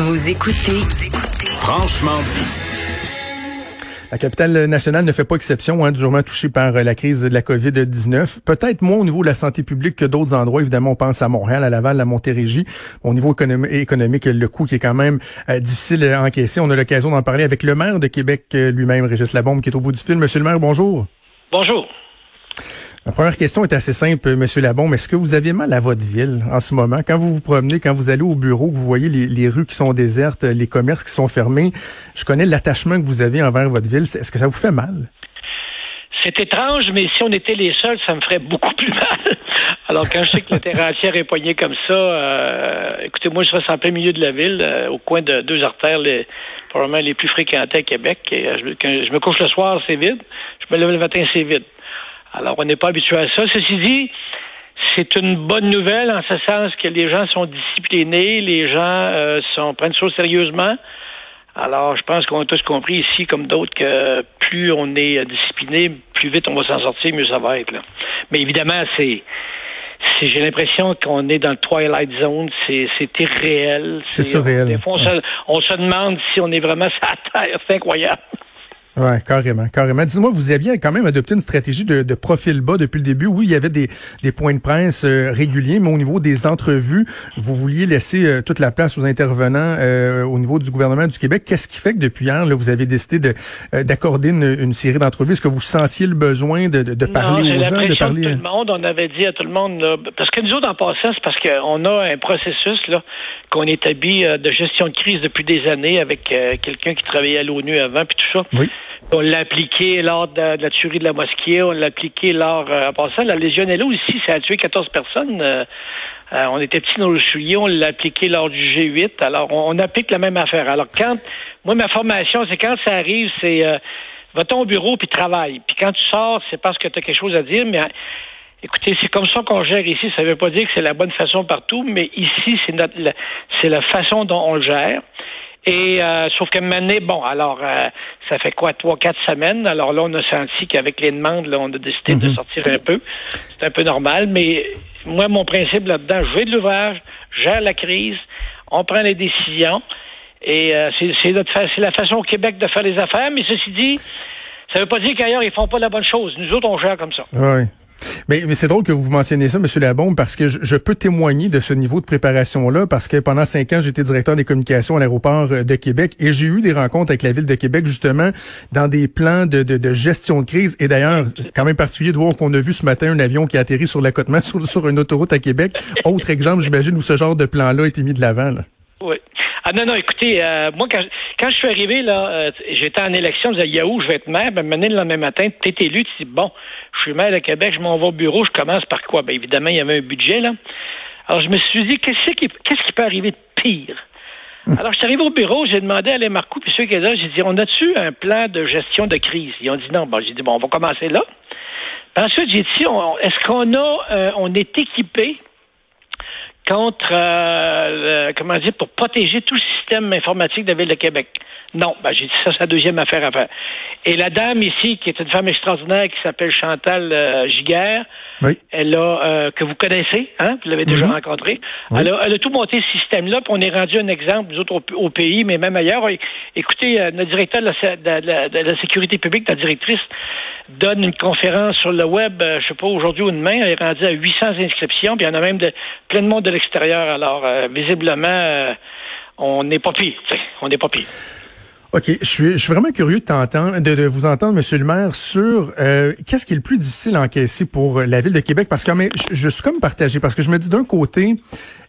Vous écoutez Franchement dit. La capitale nationale ne fait pas exception, hein, durement touchée par euh, la crise de la COVID-19. Peut-être moins au niveau de la santé publique que d'autres endroits. Évidemment, on pense à Montréal, à Laval, à Montérégie. Au niveau économique, le coût qui est quand même euh, difficile à encaisser. On a l'occasion d'en parler avec le maire de Québec euh, lui-même, Régis Labombe, qui est au bout du fil. Monsieur le maire, bonjour. Bonjour. Ma première question est assez simple, Monsieur Labombe. Est-ce que vous avez mal à votre ville en ce moment? Quand vous vous promenez, quand vous allez au bureau, que vous voyez les, rues qui sont désertes, les commerces qui sont fermés, je connais l'attachement que vous avez envers votre ville. Est-ce que ça vous fait mal? C'est étrange, mais si on était les seuls, ça me ferait beaucoup plus mal. Alors quand je sais que le terrain est poigné comme ça, euh, écoutez, moi je reste en plein milieu de la ville, euh, au coin de deux artères, les, probablement les plus fréquentées à Québec. Euh, quand je me couche le soir, c'est vide. Je me lève le matin, c'est vide. Alors, on n'est pas habitué à ça. Ceci dit, c'est une bonne nouvelle en ce sens que les gens sont disciplinés, les gens euh, sont, prennent ça sérieusement. Alors, je pense qu'on a tous compris ici, comme d'autres, que plus on est discipliné, plus vite on va s'en sortir, mieux ça va être. Là. Mais évidemment, c'est j'ai l'impression qu'on est dans le Twilight Zone, c'est irréel. C'est surréel. Des fois, on, se, on, se, demande si on est vraiment sur la Terre. C'est incroyable. Oui, carrément, carrément. Dites-moi, vous aviez quand même adopté une stratégie de, de, profil bas depuis le début. Oui, il y avait des, des points de presse euh, réguliers, mais au niveau des entrevues, vous vouliez laisser euh, toute la place aux intervenants euh, au niveau du gouvernement du Québec. Qu'est-ce qui fait que depuis hier, là, vous avez décidé d'accorder une, une, série d'entrevues? Est-ce que vous sentiez le besoin de, de, parler aux gens, de parler tout le monde On avait dit à tout le monde, parce que nous autres en passant, c'est parce qu'on a un processus là qu'on établit de gestion de crise depuis des années avec quelqu'un qui travaillait à l'ONU avant, puis tout ça. Oui. On l'a appliqué lors de, la tuerie de la mosquée, on l'a appliqué lors, euh, en passant, la Légionella aussi, ça a tué 14 personnes. Euh, euh, on était petits dans le soulier, on l'a appliqué lors du G8. Alors, on, applique la même affaire. Alors, quand, moi, ma formation, c'est quand ça arrive, c'est, va-t'en au bureau puis travaille. Puis quand tu sors, c'est parce que tu as quelque chose à dire, mais Écoutez, c'est comme ça qu'on gère ici. Ça ne veut pas dire que c'est la bonne façon partout, mais ici, c'est notre, c'est la façon dont on le gère. Et euh, sauf que maintenant, bon, alors euh, ça fait quoi, trois, quatre semaines? Alors là, on a senti qu'avec les demandes, là, on a décidé de mhm. sortir un peu. C'est un peu normal, mais moi, mon principe là-dedans, je vais de l'ouvrage, gère la crise, on prend les décisions. Et euh, c'est la façon au Québec de faire les affaires, mais ceci dit, ça ne veut pas dire qu'ailleurs, ils font pas la bonne chose. Nous autres, on gère comme ça. Oui. Mais, mais c'est drôle que vous mentionniez ça, Monsieur Labombe, parce que je, peux témoigner de ce niveau de préparation-là, parce que pendant cinq ans, j'étais directeur des communications à l'aéroport euh, de Québec et j'ai eu des rencontres avec la ville de Québec, justement, dans des plans de, de, gestion de crise. Et d'ailleurs, quand même particulier de voir qu'on a vu ce matin un avion qui a atterri sur l'accotement sur, sur une autoroute à Québec. Autre exemple, j'imagine, où ce genre de plan-là a été mis de l'avant. Oui. Ah non, non, écoutez, euh, moi, quand, quand je suis arrivé, là, euh, j'étais en élection, je disais, Yahoo, je vais être maire. Ben, le lendemain matin, tu es élu, tu dis, bon, je suis maire de Québec, je m'en vais au bureau, je commence par quoi? Ben, évidemment, il y avait un budget, là. Alors, je me suis dit, qu'est-ce qui, qu'est-ce qui peut arriver de pire? Hum. Alors, je suis arrivé au bureau, j'ai demandé à Alain Marcoux, puis ceux qui étaient là, j'ai dit, on a-tu un plan de gestion de crise? Ils ont dit non. Bon, j'ai dit, bon, on va commencer là. ensuite, j'ai dit, est-ce qu'on a, euh, on est équipé contre, euh, comment dire, pour protéger tout le système informatique de la Ville de Québec. Non, ben, j'ai dit ça, c'est la deuxième affaire à faire. Et la dame ici, qui est une femme extraordinaire, qui s'appelle Chantal euh, Giguère, elle a, euh, que vous connaissez, hein, vous l'avez déjà mhm. rencontrée, elle, a, tout monté ce système-là, puis on est rendu un exemple, nous autres, au, pays, mais même ailleurs. Écoutez, euh, notre directeur de la, de la, sécurité publique, la directrice, donne une conférence sur le web, euh, je sais pas, aujourd'hui ou demain, elle est rendue à 800 inscriptions, puis il y en a même de, plein de monde de l'extérieur. Alors, visiblement, on n'est pas pire, on n'est pas pire. OK, je suis, je suis vraiment curieux de t'entendre, de, de, vous entendre, Monsieur le maire, sur euh, qu'est-ce qui est le plus difficile à encaisser pour la ville de Québec, parce que je, je suis comme partagé, parce que je me dis d'un côté,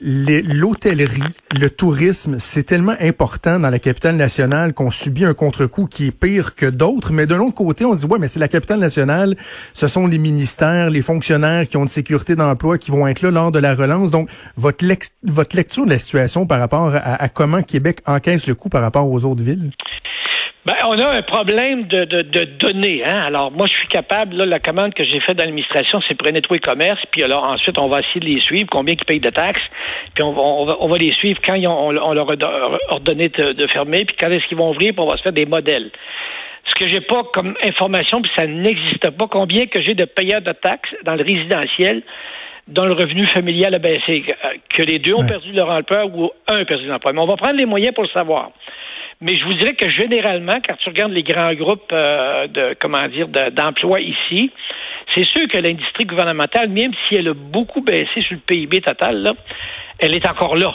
l'hôtellerie, le tourisme, c'est tellement important dans la capitale nationale qu'on subit un contre-coup qui est pire que d'autres. Mais de l'autre côté, on se dit, ouais, mais c'est la capitale nationale. Ce sont les ministères, les fonctionnaires qui ont une sécurité d'emploi qui vont être là lors de la relance. Donc, votre, votre lecture de la situation par rapport à comment Québec encaisse le coup par rapport aux autres villes? Ben, on a un problème de, de, de données. Hein? Alors, moi, je suis capable, là, la commande que j'ai faite dans l'administration, c'est pour nettoyer commerce, puis alors ensuite, on va essayer de les suivre, combien ils payent de taxes, puis on va, on va, on va les suivre quand ils ont, on, leur a ordonné de, fermer, puis quand est-ce qu'ils vont ouvrir, puis on va se faire des modèles. Ce que j'ai pas comme information, puis ça n'existe pas, combien que j'ai de payeurs de taxes dans le résidentiel dont le revenu familial a baissé, que les deux ont perdu leur emploi ou un a perdu l'emploi. Mais on va prendre les moyens pour le savoir. Mais je vous dirais que généralement, quand tu regardes les grands groupes euh, de comment dire d'emploi ici, c'est sûr que l'industrie gouvernementale, même si elle a beaucoup baissé sur le PIB total, là, elle est encore là.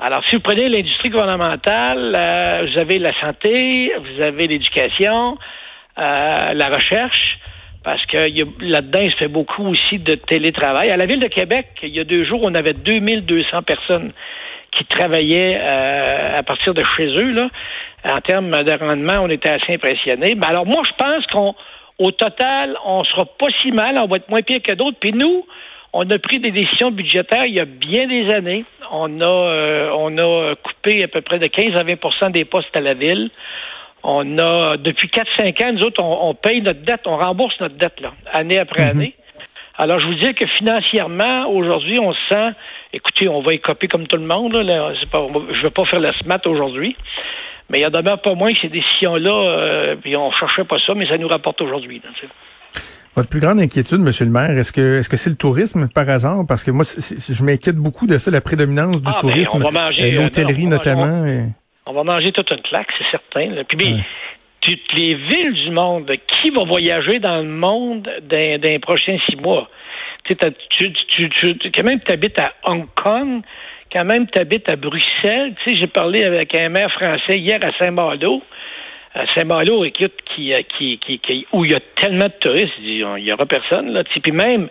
Alors, si vous prenez l'industrie gouvernementale, euh, vous avez la santé, vous avez l'éducation, euh, la recherche, parce que là-dedans, il se fait beaucoup aussi de télétravail. À la Ville de Québec, il y a deux jours, on avait 2200 personnes qui travaillaient euh, à partir de chez eux. Là. En termes de rendement, on était assez impressionnés. Ben alors, moi, je pense qu'on au total, on sera pas si mal, on va être moins pire que d'autres. Puis nous, on a pris des décisions budgétaires il y a bien des années. On a, euh, on a coupé à peu près de 15 à 20% des postes à la ville. On a, depuis 4-5 ans, nous autres, on, paye notre dette, on rembourse notre dette, là, année après mhm. année. Alors, je vous dis que financièrement, aujourd'hui, on se sent, écoutez, on va y copier comme tout le monde, là, pas, je ne vais pas faire la SMAT aujourd'hui, mais il y a demeure pas moins que ces décisions-là, euh, puis on cherchait pas ça, mais ça nous rapporte aujourd'hui. Votre plus grande inquiétude, Monsieur le maire, est-ce que est-ce que c'est le tourisme par hasard? Parce que moi, je m'inquiète beaucoup de ça, la prédominance du ah, ben, tourisme, euh, l'hôtellerie notamment. On va manger toute une claque, c'est certain. Puis bien, toutes les villes du monde, qui va voyager dans le monde dans, les prochains six mois? Tu, tu, tu, quand même, tu habites à Hong Kong, quand même, tu habites à Bruxelles. Tu sais, j'ai parlé avec un maire français hier à Saint-Malo. À Saint-Malo, écoute, qui, euh, qui, qui, qui, où il y a tellement de touristes, il n'y aura personne. Là. Puis même,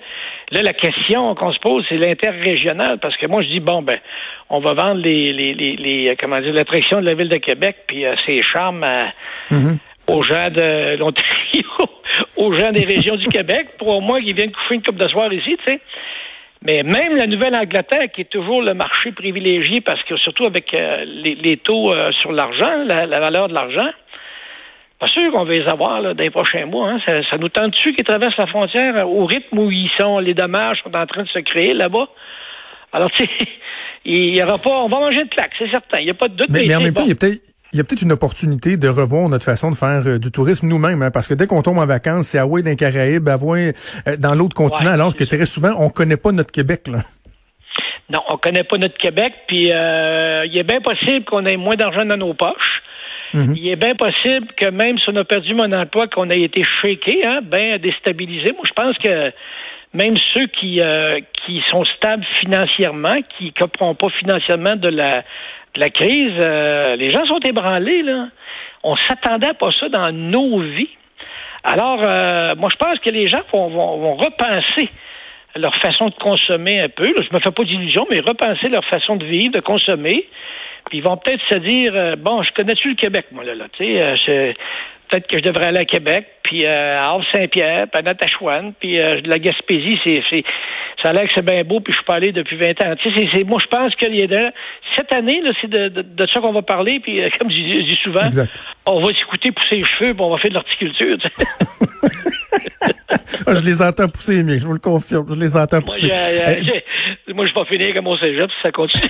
là, la question qu'on se pose, c'est l'interrégional, parce que moi, je dis, bon, ben, on va vendre les, les, les, les comment dire, l'attraction de la ville de Québec, puis euh, ses charmes mm-hmm. aux gens de l'Ontario, aux gens des régions du Québec, pour au moins qu'ils viennent coucher une coupe de soir ici, tu sais. Mais même la Nouvelle-Angleterre, qui est toujours le marché privilégié, parce que surtout avec euh, les, taux euh, sur l'argent, la, valeur de l'argent, pas sûr qu'on va les avoir là, dans les prochains mois. Hein. Ça, nous tente-tu qu'ils traversent la frontière au rythme où ils sont, les dommages sont en train de se créer là-bas? Alors, tu sais, il y aura pas, on va manger de claque, c'est certain. Il n'y a pas de doute. Mais, mais en même temps, il y a peut-être il y a peut-être une opportunité de revoir notre façon de faire euh, du tourisme nous-mêmes, hein, parce que dès qu'on tombe en vacances, c'est à Hawaï dans les Caraïbes, à euh, dans l'autre continent, alors que très souvent, on connaît pas notre Québec. Là. Non, on connaît pas notre Québec, puis euh, il est bien possible qu'on ait moins d'argent dans nos poches. Mhm. Il est bien possible que même si on a perdu mon emploi, qu'on ait été shaké, hein, bien déstabilisé. Moi, je pense que même ceux qui qui sont stables financièrement, qui ne copront pas financièrement de la la crise, euh, les gens sont ébranlés, là. On s'attendait pas ça dans nos vies. Alors, euh, moi, je pense que les gens vont, repenser leur façon de consommer un peu. Je je me fais pas d'illusions, mais repenser leur façon de vivre, de consommer. Puis ils vont peut-être se dire, euh, bon, je connais-tu le Québec, moi, là, là tu sais, peut-être que je devrais aller à Québec, puis à Havre-Saint-Pierre, puis à Natachouane, puis la Gaspésie, c'est, ça a l'air que c'est bien beau, puis je suis pas allé depuis 20 ans. Tu sais, c'est, moi, je pense que cette année, là, c'est de, de, ça qu'on va parler, puis euh, comme je dis, souvent, on va s'écouter pousser les cheveux, puis on va faire de l'horticulture. Ah, je les entends pousser, mais je vous le confirme, je les entends pousser. Moi, je vais finir comme au cégep, ça continue.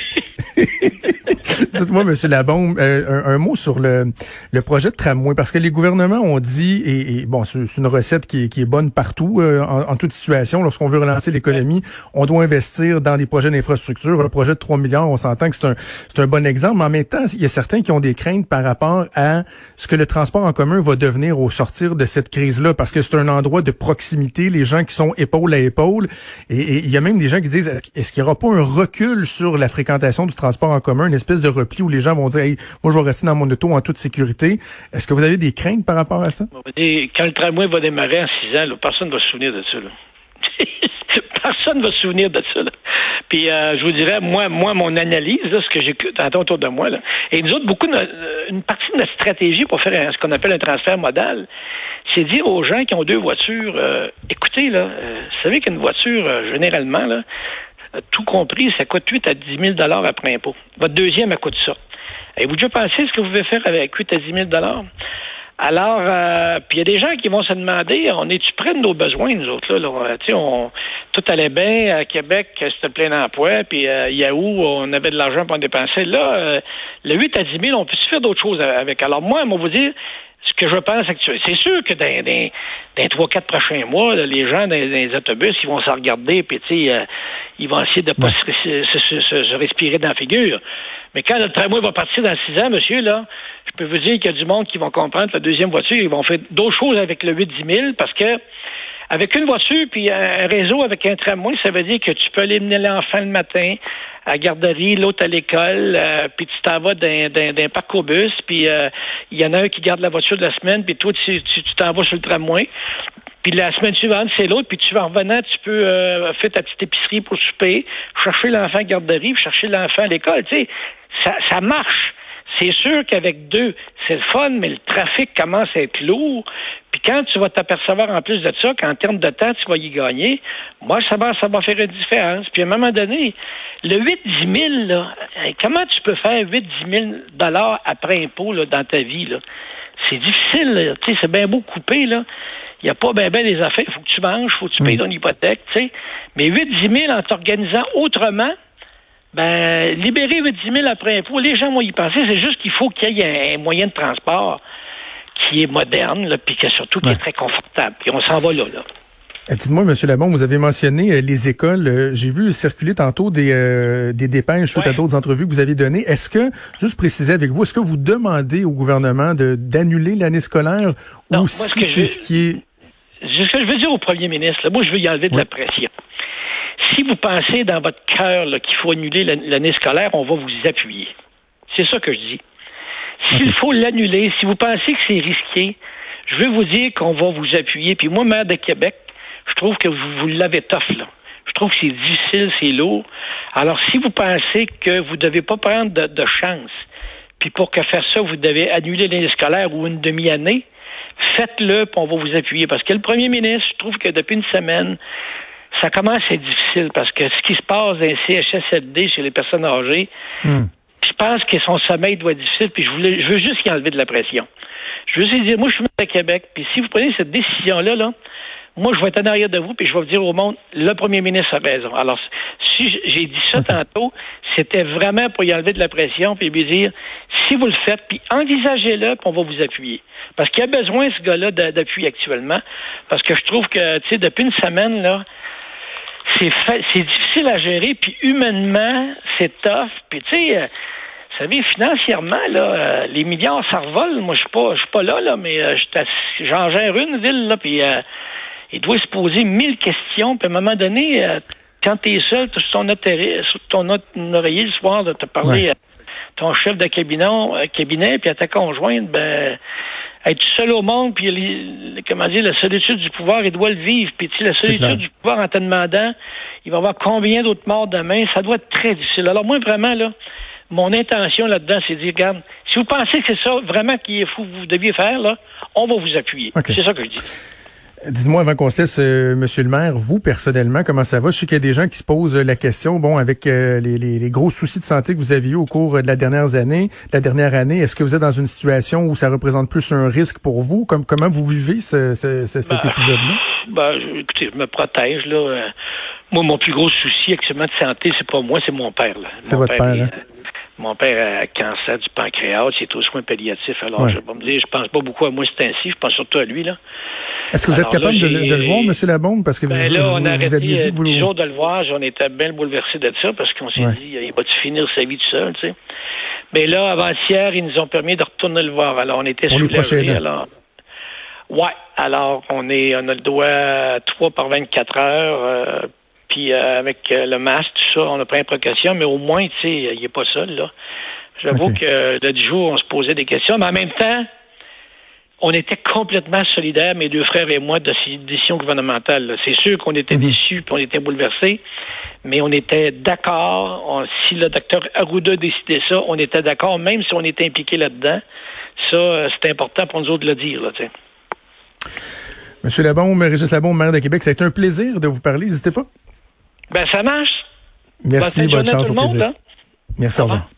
Dites-moi, Monsieur Labombe, euh, un, mot sur le, le projet de tramway, parce que les gouvernements ont dit, et, bon, c'est une recette qui est, qui est bonne partout, euh, en, toute situation. Lorsqu'on veut relancer l'économie, on doit investir dans des projets d'infrastructure. Un projet de 3 milliards, on s'entend que c'est un, un bon exemple, mais en même temps, il y a certains qui ont des craintes par rapport à ce que le transport en commun va devenir au sortir de cette crise-là, parce que c'est un endroit de proximité, les gens qui sont épaule à épaule, et, il y a même des gens qui disent, est-ce qu'il n'y aura pas un recul sur la fréquentation du transport en commun, une espèce de repli où les gens vont dire, hey, moi je vais rester dans mon auto en toute sécurité. Est-ce que vous avez des craintes par rapport à ça? Quand le tramway va démarrer en six ans, personne ne va se souvenir de ça. personne ne va se souvenir de ça. Puis euh, je vous dirais, moi, moi, mon analyse, ce que j'écoute autour de moi, là, et nous autres, beaucoup, une partie de notre stratégie pour faire ce qu'on appelle un transfert modal, c'est dire aux gens qui ont deux voitures, euh, écoutez, là, euh, vous savez qu'une voiture, généralement, là, tout compris, ça coûte 8 à 10 000 après impôt. Votre deuxième, elle coûte ça. Avez-vous déjà pensé ce que vous pouvez faire avec 8 à 10 000 alors, euh, puis il y a des gens qui vont se demander, on est-tu près de nos besoins, nous autres, là? là on, tout allait bien à Québec, c'était plein d'emplois, puis à Yahoo, on avait de l'argent pour en dépenser. Là, euh, le 8 à 10 000, on peut se faire d'autres choses avec? Alors moi, va vous dire, ce que je pense actuellement, c'est sûr que dans, dans, dans trois, quatre prochains mois, les gens dans, les autobus, ils vont se regarder, puis tu sais, euh, ils vont essayer de pas se, se, se, respirer dans la figure. Mais quand le tramway va partir dans six ans, monsieur, là, je peux vous dire qu'il y a du monde qui vont comprendre la deuxième voiture, ils vont faire d'autres choses avec le 8-10 000 parce que avec une voiture puis un réseau avec un tramway, ça veut dire que tu peux aller mener l'enfant le matin à garderie, l'autre à l'école, euh, puis tu t'en vas d'un parcours bus, puis euh, il y en a un qui garde la voiture de la semaine, puis toi, tu t'en vas sur le tramway. Puis la semaine suivante, c'est l'autre, puis tu vas en revenant, tu peux euh, faire ta petite épicerie pour souper, chercher l'enfant à garderie, chercher l'enfant à l'école. Tu sais, ça, ça marche. C'est sûr qu'avec deux, c'est le fun, mais le trafic commence à être lourd. Puis quand tu vas t'apercevoir en plus de ça qu'en termes de temps, tu vas y gagner, moi, ça va, ça va faire une différence. Puis à un moment donné, le 8-10 000, là, comment tu peux faire 8-10 000 dollars après impôt là, dans ta vie? Là? C'est difficile. Tu sais, c'est bien beau couper, là. Il n'y a pas bien ben les affaires. Il faut que tu manges, il faut que tu payes ton hypothèque, tu sais. Mais 8-10 000 en t'organisant autrement, ben, libérer 10 000 après impôt, les gens vont y penser. C'est juste qu'il faut qu'il y ait un moyen de transport qui est moderne, puis qui surtout qui est très confortable. Puis on s'en va là. là. Euh, dites-moi, M. Labon, vous avez mentionné euh, les écoles. Euh, j'ai vu circuler tantôt des, des dépêches suite à d'autres entrevues que vous avez données. Est-ce que, juste préciser avec vous, est-ce que vous demandez au gouvernement d'annuler l'année scolaire ou si c'est ce qui est... Ce que je veux dire au premier ministre, moi, je veux y enlever de la pression si vous pensez dans votre cœur qu'il faut annuler l'année scolaire, on va vous appuyer. C'est ça que je dis. S'il faut l'annuler, si vous pensez que c'est risqué, je veux vous dire qu'on va vous appuyer. Puis moi, maire de Québec, je trouve que vous, vous l'avez tough, là. Je trouve que c'est difficile, c'est lourd. Alors, si vous pensez que vous ne devez pas prendre de, de chance, puis pour que faire ça, vous devez annuler l'année scolaire ou une demi-année, faites-le, puis on va vous appuyer. Parce que le premier ministre, je trouve que depuis une semaine, ça commence à être difficile parce que ce qui se passe dans les CHSLD chez les personnes âgées, hmm. je pense que son sommeil doit être difficile, puis je, voulais, je veux juste y enlever de la pression. Je veux juste dire, moi, je suis à Québec, puis si vous prenez cette décision-là, là, moi, je vais être en arrière de vous, puis je vais vous dire au monde, le premier ministre a raison. Alors, si j'ai dit ça tantôt, c'était vraiment pour y enlever de la pression, puis lui dire, si vous le faites, puis envisagez-le, puis on va vous appuyer. Parce qu'il y a besoin, ce gars-là, d'appui actuellement. Parce que je trouve que, tu sais, depuis une semaine, là, c'est c'est difficile à gérer, puis humainement, c'est tough. Puis tu sais, euh, vous savez, financièrement, là, euh, les milliards, ça revole. Moi, je suis pas, je suis pas là, là, mais euh, j'en gère une ville, là, puis il doit se poser mille questions. Puis à un moment donné, quand tu es seul, sur ton, sur ton oreiller le soir, de te parler à ton chef de cabinet, cabinet puis à ta conjointe, ben être seul au monde, puis les, comment dire, la solitude du pouvoir, il doit le vivre. Puis la solitude du pouvoir en te demandant, il va y avoir combien d'autres morts demain, ça doit être très difficile. Alors moi, vraiment, là, mon intention là-dedans, c'est de dire, regarde, si vous pensez que c'est ça vraiment qui est fou, vous deviez faire, là, on va vous appuyer. C'est ça que je dis. Dites-moi avant qu'on se laisse, euh, Monsieur le maire, vous personnellement, comment ça va? Je sais qu'il y a des gens qui se posent la question, bon, avec euh, les, les, gros soucis de santé que vous avez eu au cours de la dernière année, la dernière année, est-ce que vous êtes dans une situation où ça représente plus un risque pour vous? Comme, comment vous vivez ce, cet ben, épisode-là? Ben, écoutez, je me protège, là. Euh, moi, mon plus gros souci actuellement de santé, c'est pas moi, c'est mon père, C'est votre père, hein? Mon père a cancer du pancréas, il est aux soins palliatifs. Alors, je vais me dire, je pense pas beaucoup à moi c'est ainsi, je pense surtout à lui, là. Est-ce que vous êtes capable de, le voir, M. Labombe? Parce que vous, ben là, on a aviez dit que vous... jours de le voir, on était bien bouleversés de ça, parce qu'on s'est dit, il va-tu finir sa vie tout seul, tu sais? Mais là, avant-hier, ils nous ont permis de retourner le voir. Alors, on était on soulagés. Alors, ouais. Alors, on est, on a le doigt 3 par 24 heures. Euh, puis euh, avec euh, le masque, tout ça, on a pris une précaution, mais au moins, tu sais, il n'est pas seul, là. J'avoue que le jour, on se posait des questions, mais en même temps, on était complètement solidaires, mes deux frères et moi, de ces décisions gouvernementales. C'est sûr qu'on était mhm. déçus, puis on était bouleversés, mais on était d'accord. Si le docteur Arruda décidait ça, on était d'accord, même si on était impliqué là-dedans. Ça, euh, c'est important pour nous autres de le dire, là. Monsieur Labombe, Régis Labombe, maire de Québec, ça a été un plaisir de vous parler. N'hésitez pas. Ben, ça marche. Merci, bonne, chance au plaisir. Hein? Merci, au revoir.